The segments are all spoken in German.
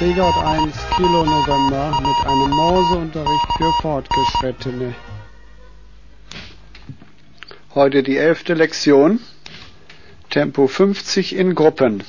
Degard 1 Kilo November mit einem Morseunterricht für Fortgeschrittene. Heute die elfte Lektion. Tempo 50 in Gruppen.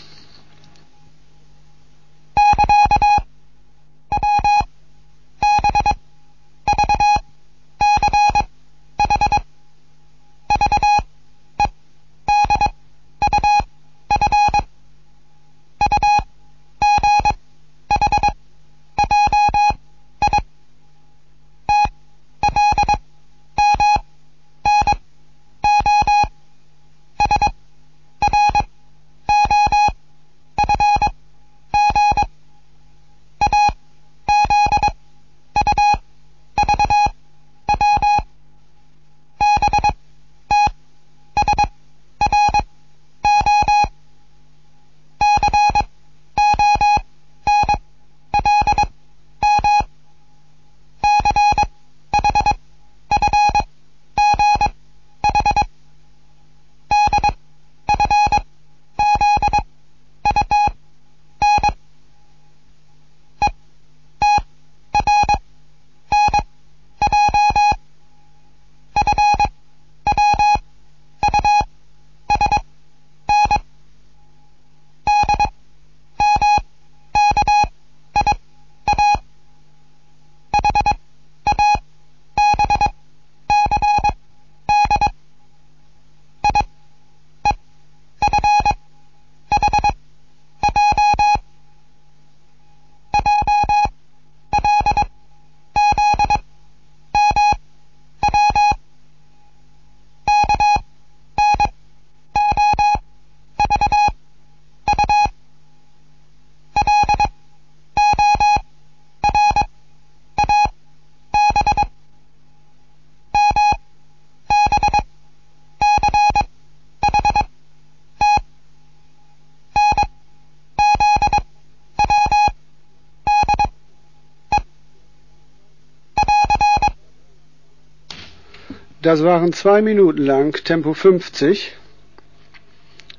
Das waren zwei Minuten lang, Tempo 50.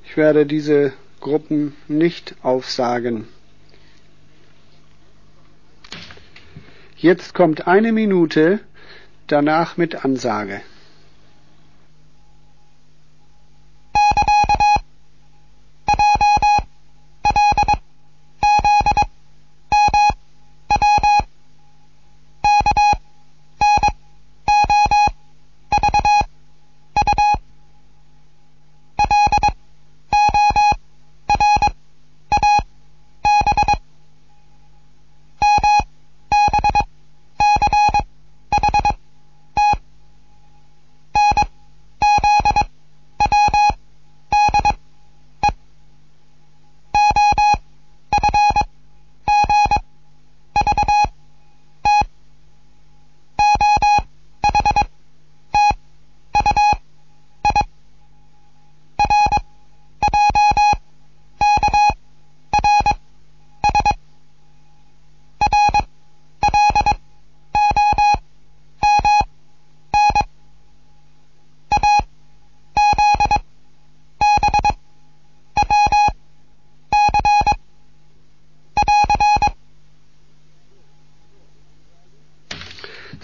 Ich werde diese Gruppen nicht aufsagen. Jetzt kommt eine Minute, danach mit Ansage.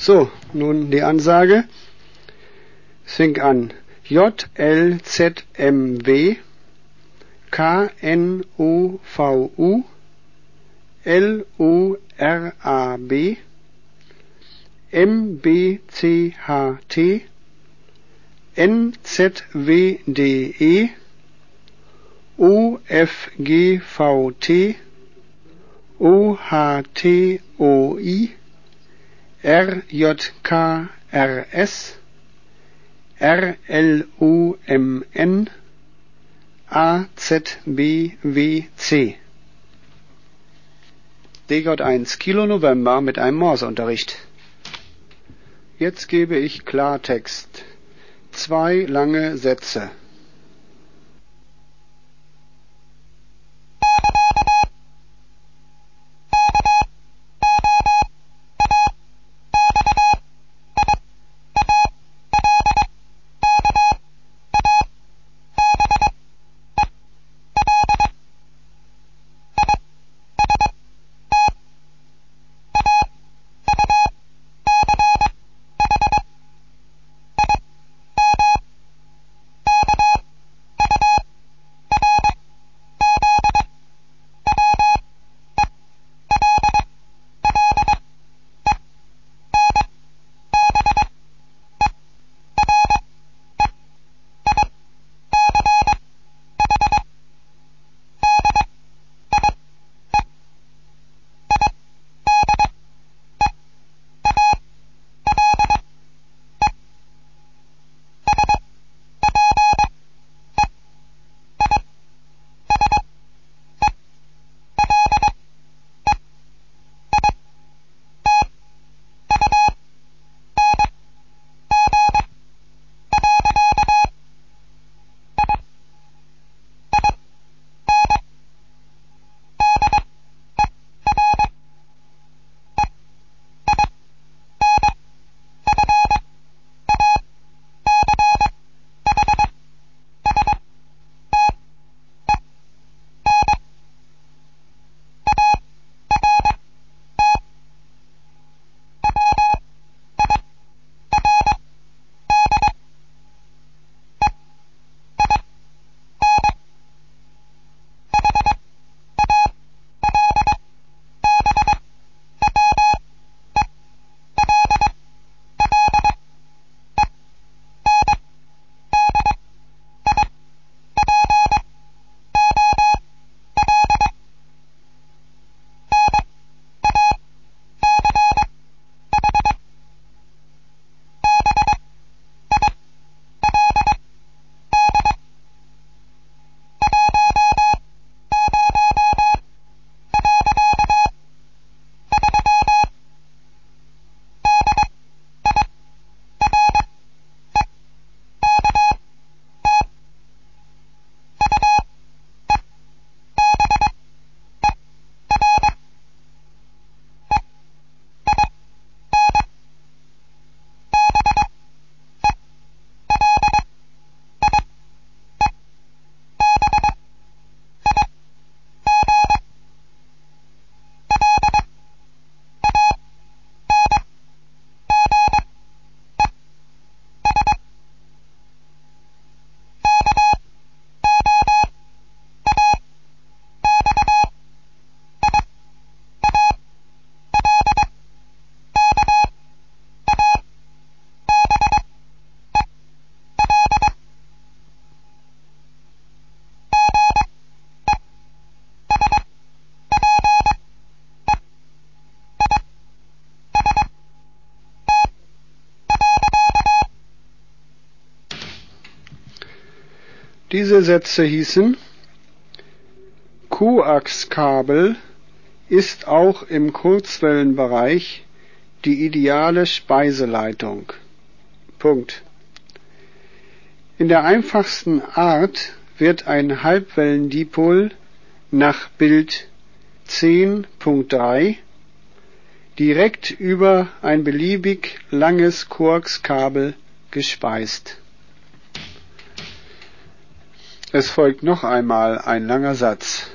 So, nun die Ansage. Es fing an. J, L, Z, M, W, K, N, O, V, U, L, O, R, A, B, M, B, C, H, T, N, Z, W, D, E, O, F, G, V, T, O, H, T, O, I, RJKRS, RLUMN, AZBWC. DJ1 Kilo November mit einem Morseunterricht. Jetzt gebe ich Klartext. Zwei lange Sätze. Diese Sätze hießen Koaxkabel ist auch im Kurzwellenbereich die ideale Speiseleitung. Punkt. In der einfachsten Art wird ein Halbwellendipol nach Bild 10.3 direkt über ein beliebig langes Koaxkabel gespeist. Es folgt noch einmal ein langer Satz.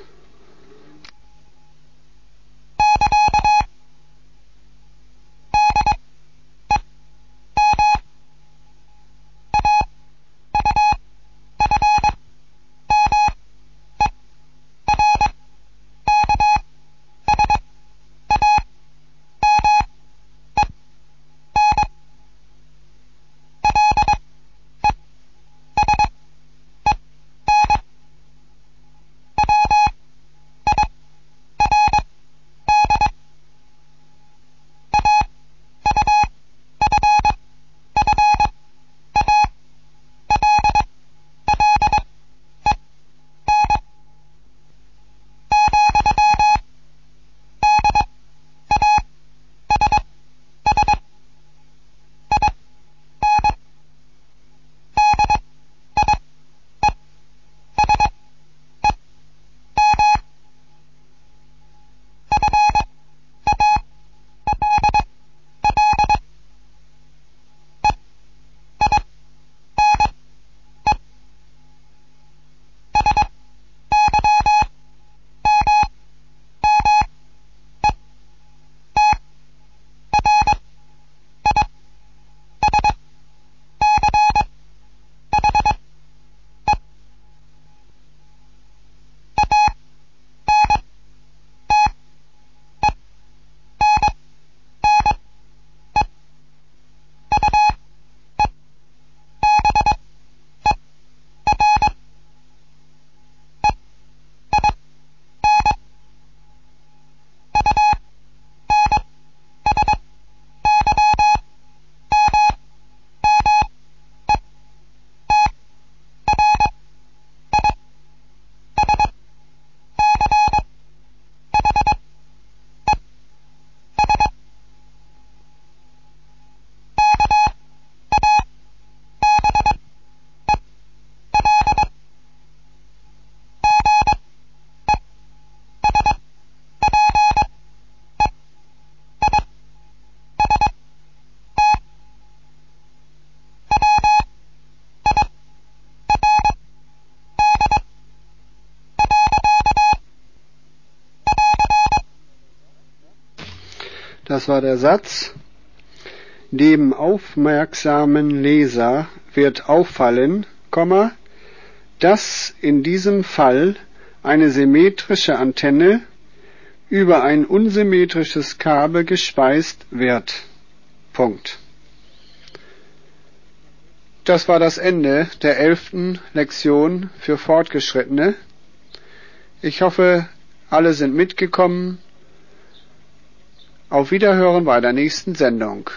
Das war der Satz. Dem aufmerksamen Leser wird auffallen, dass in diesem Fall eine symmetrische Antenne über ein unsymmetrisches Kabel gespeist wird. Punkt. Das war das Ende der elften Lektion für Fortgeschrittene. Ich hoffe, alle sind mitgekommen auf Wiederhören bei der nächsten Sendung.